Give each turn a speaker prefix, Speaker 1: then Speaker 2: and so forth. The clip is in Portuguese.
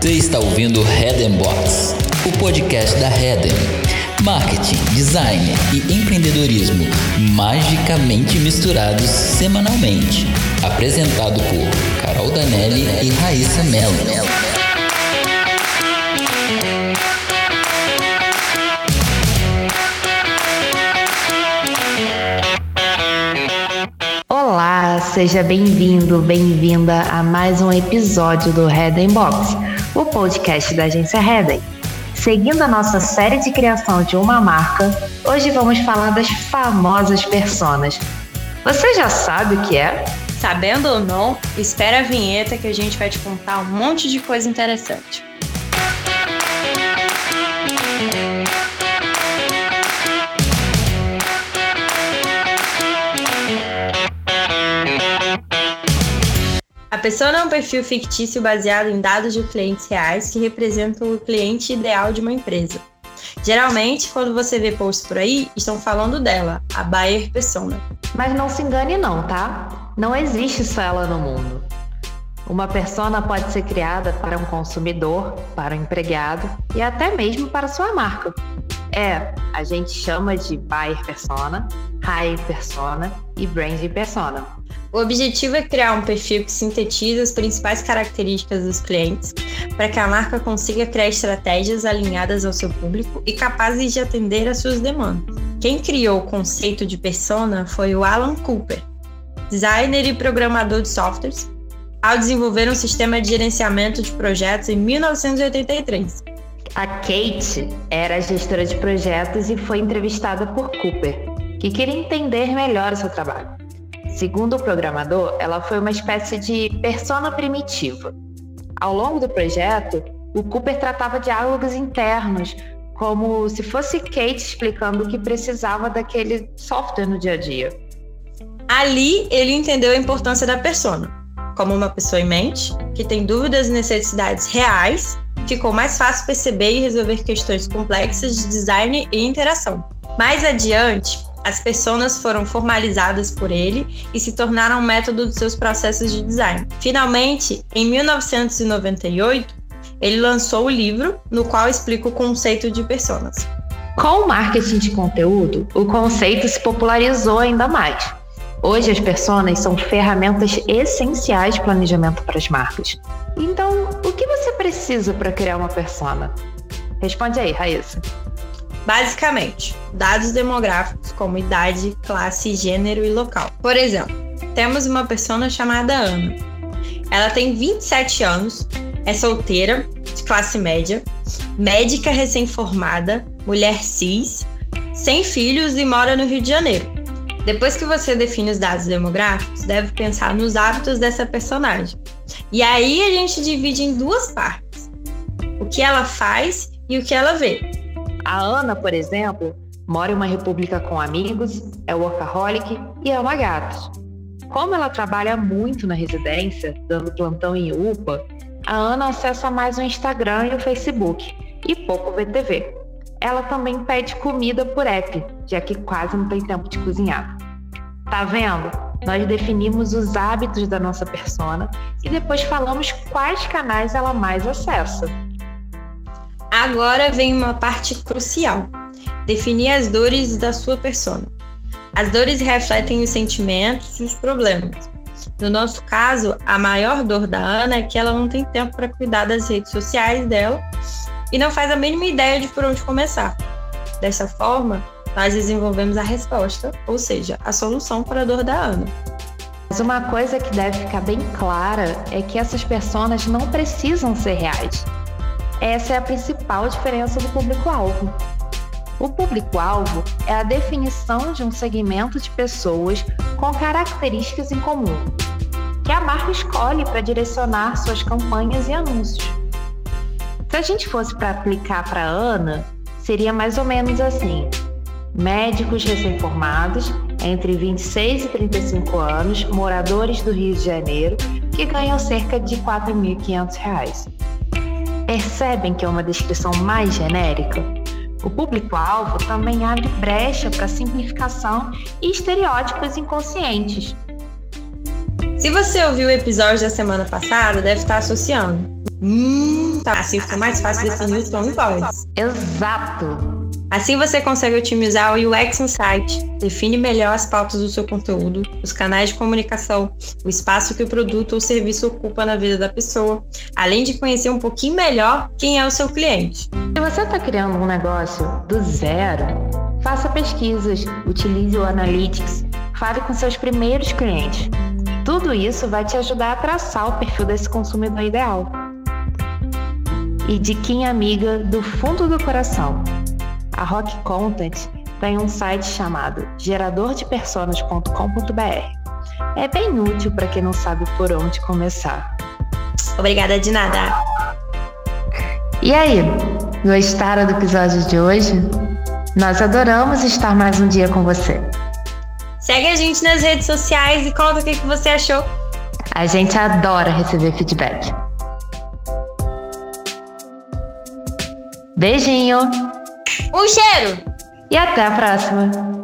Speaker 1: Você está ouvindo Head Box, o podcast da Head. Marketing, design e empreendedorismo magicamente misturados semanalmente. Apresentado por Carol Danelli e Raíssa Mello.
Speaker 2: Olá, seja bem-vindo, bem-vinda a mais um episódio do Head Box o podcast da agência Redden. Seguindo a nossa série de criação de uma marca, hoje vamos falar das famosas personas. Você já sabe o que é?
Speaker 3: Sabendo ou não, espera a vinheta que a gente vai te contar um monte de coisa interessante. A persona é um perfil fictício baseado em dados de clientes reais que representam o cliente ideal de uma empresa. Geralmente, quando você vê posts por aí, estão falando dela, a buyer persona.
Speaker 2: Mas não se engane não, tá? Não existe só ela no mundo. Uma persona pode ser criada para um consumidor, para um empregado e até mesmo para sua marca. É, a gente chama de buyer persona, high persona e brand persona.
Speaker 3: O objetivo é criar um perfil que sintetiza as principais características dos clientes, para que a marca consiga criar estratégias alinhadas ao seu público e capazes de atender às suas demandas. Quem criou o conceito de persona foi o Alan Cooper, designer e programador de softwares, ao desenvolver um sistema de gerenciamento de projetos em 1983.
Speaker 2: A Kate era gestora de projetos e foi entrevistada por Cooper, que queria entender melhor o seu trabalho. Segundo o programador, ela foi uma espécie de persona primitiva. Ao longo do projeto, o Cooper tratava diálogos internos, como se fosse Kate explicando o que precisava daquele software no dia a dia.
Speaker 3: Ali, ele entendeu a importância da persona, como uma pessoa em mente, que tem dúvidas e necessidades reais, ficou mais fácil perceber e resolver questões complexas de design e interação. Mais adiante, as personas foram formalizadas por ele e se tornaram um método dos seus processos de design. Finalmente, em 1998, ele lançou o livro no qual explica o conceito de personas.
Speaker 2: Com o marketing de conteúdo, o conceito se popularizou ainda mais. Hoje, as personas são ferramentas essenciais de planejamento para as marcas. Então, o que você precisa para criar uma persona? Responde aí, Raíssa.
Speaker 3: Basicamente, dados demográficos como idade, classe, gênero e local. Por exemplo, temos uma pessoa chamada Ana. Ela tem 27 anos, é solteira, de classe média, médica recém-formada, mulher cis, sem filhos e mora no Rio de Janeiro. Depois que você define os dados demográficos, deve pensar nos hábitos dessa personagem. E aí a gente divide em duas partes: o que ela faz e o que ela vê.
Speaker 2: A Ana, por exemplo, mora em uma república com amigos, é workaholic e ama gatos. Como ela trabalha muito na residência, dando plantão em UPA, a Ana acessa mais o Instagram e o Facebook e pouco vê TV. Ela também pede comida por app, já que quase não tem tempo de cozinhar. Tá vendo? Nós definimos os hábitos da nossa persona e depois falamos quais canais ela mais acessa.
Speaker 3: Agora vem uma parte crucial: definir as dores da sua persona. As dores refletem os sentimentos e os problemas. No nosso caso, a maior dor da Ana é que ela não tem tempo para cuidar das redes sociais dela e não faz a mínima ideia de por onde começar. Dessa forma, nós desenvolvemos a resposta, ou seja, a solução para a dor da Ana.
Speaker 2: Mas uma coisa que deve ficar bem clara é que essas pessoas não precisam ser reais. Essa é a principal diferença do público-alvo. O público-alvo é a definição de um segmento de pessoas com características em comum, que a marca escolhe para direcionar suas campanhas e anúncios. Se a gente fosse para aplicar para Ana, seria mais ou menos assim: médicos recém-formados, entre 26 e 35 anos, moradores do Rio de Janeiro, que ganham cerca de R$ 4.500. Percebem que é uma descrição mais genérica? O público-alvo também abre brecha para simplificação e estereótipos inconscientes.
Speaker 3: Se você ouviu o episódio da semana passada, deve estar associando. Hum, juntar. Assim fica mais fácil definir o tom e voz.
Speaker 2: Exato!
Speaker 3: Assim você consegue otimizar o UX no site, define melhor as pautas do seu conteúdo, os canais de comunicação, o espaço que o produto ou serviço ocupa na vida da pessoa, além de conhecer um pouquinho melhor quem é o seu cliente.
Speaker 2: Se você está criando um negócio do zero, faça pesquisas, utilize o Analytics, fale com seus primeiros clientes. Tudo isso vai te ajudar a traçar o perfil desse consumidor ideal. E de quem amiga do fundo do coração a Rock Content tem um site chamado geradordepersonas.com.br. É bem útil para quem não sabe por onde começar.
Speaker 3: Obrigada de nada.
Speaker 2: E aí, gostaram do episódio de hoje? Nós adoramos estar mais um dia com você.
Speaker 3: Segue a gente nas redes sociais e conta o que você achou.
Speaker 2: A gente adora receber feedback. Beijinho!
Speaker 3: Um cheiro!
Speaker 2: E até a próxima!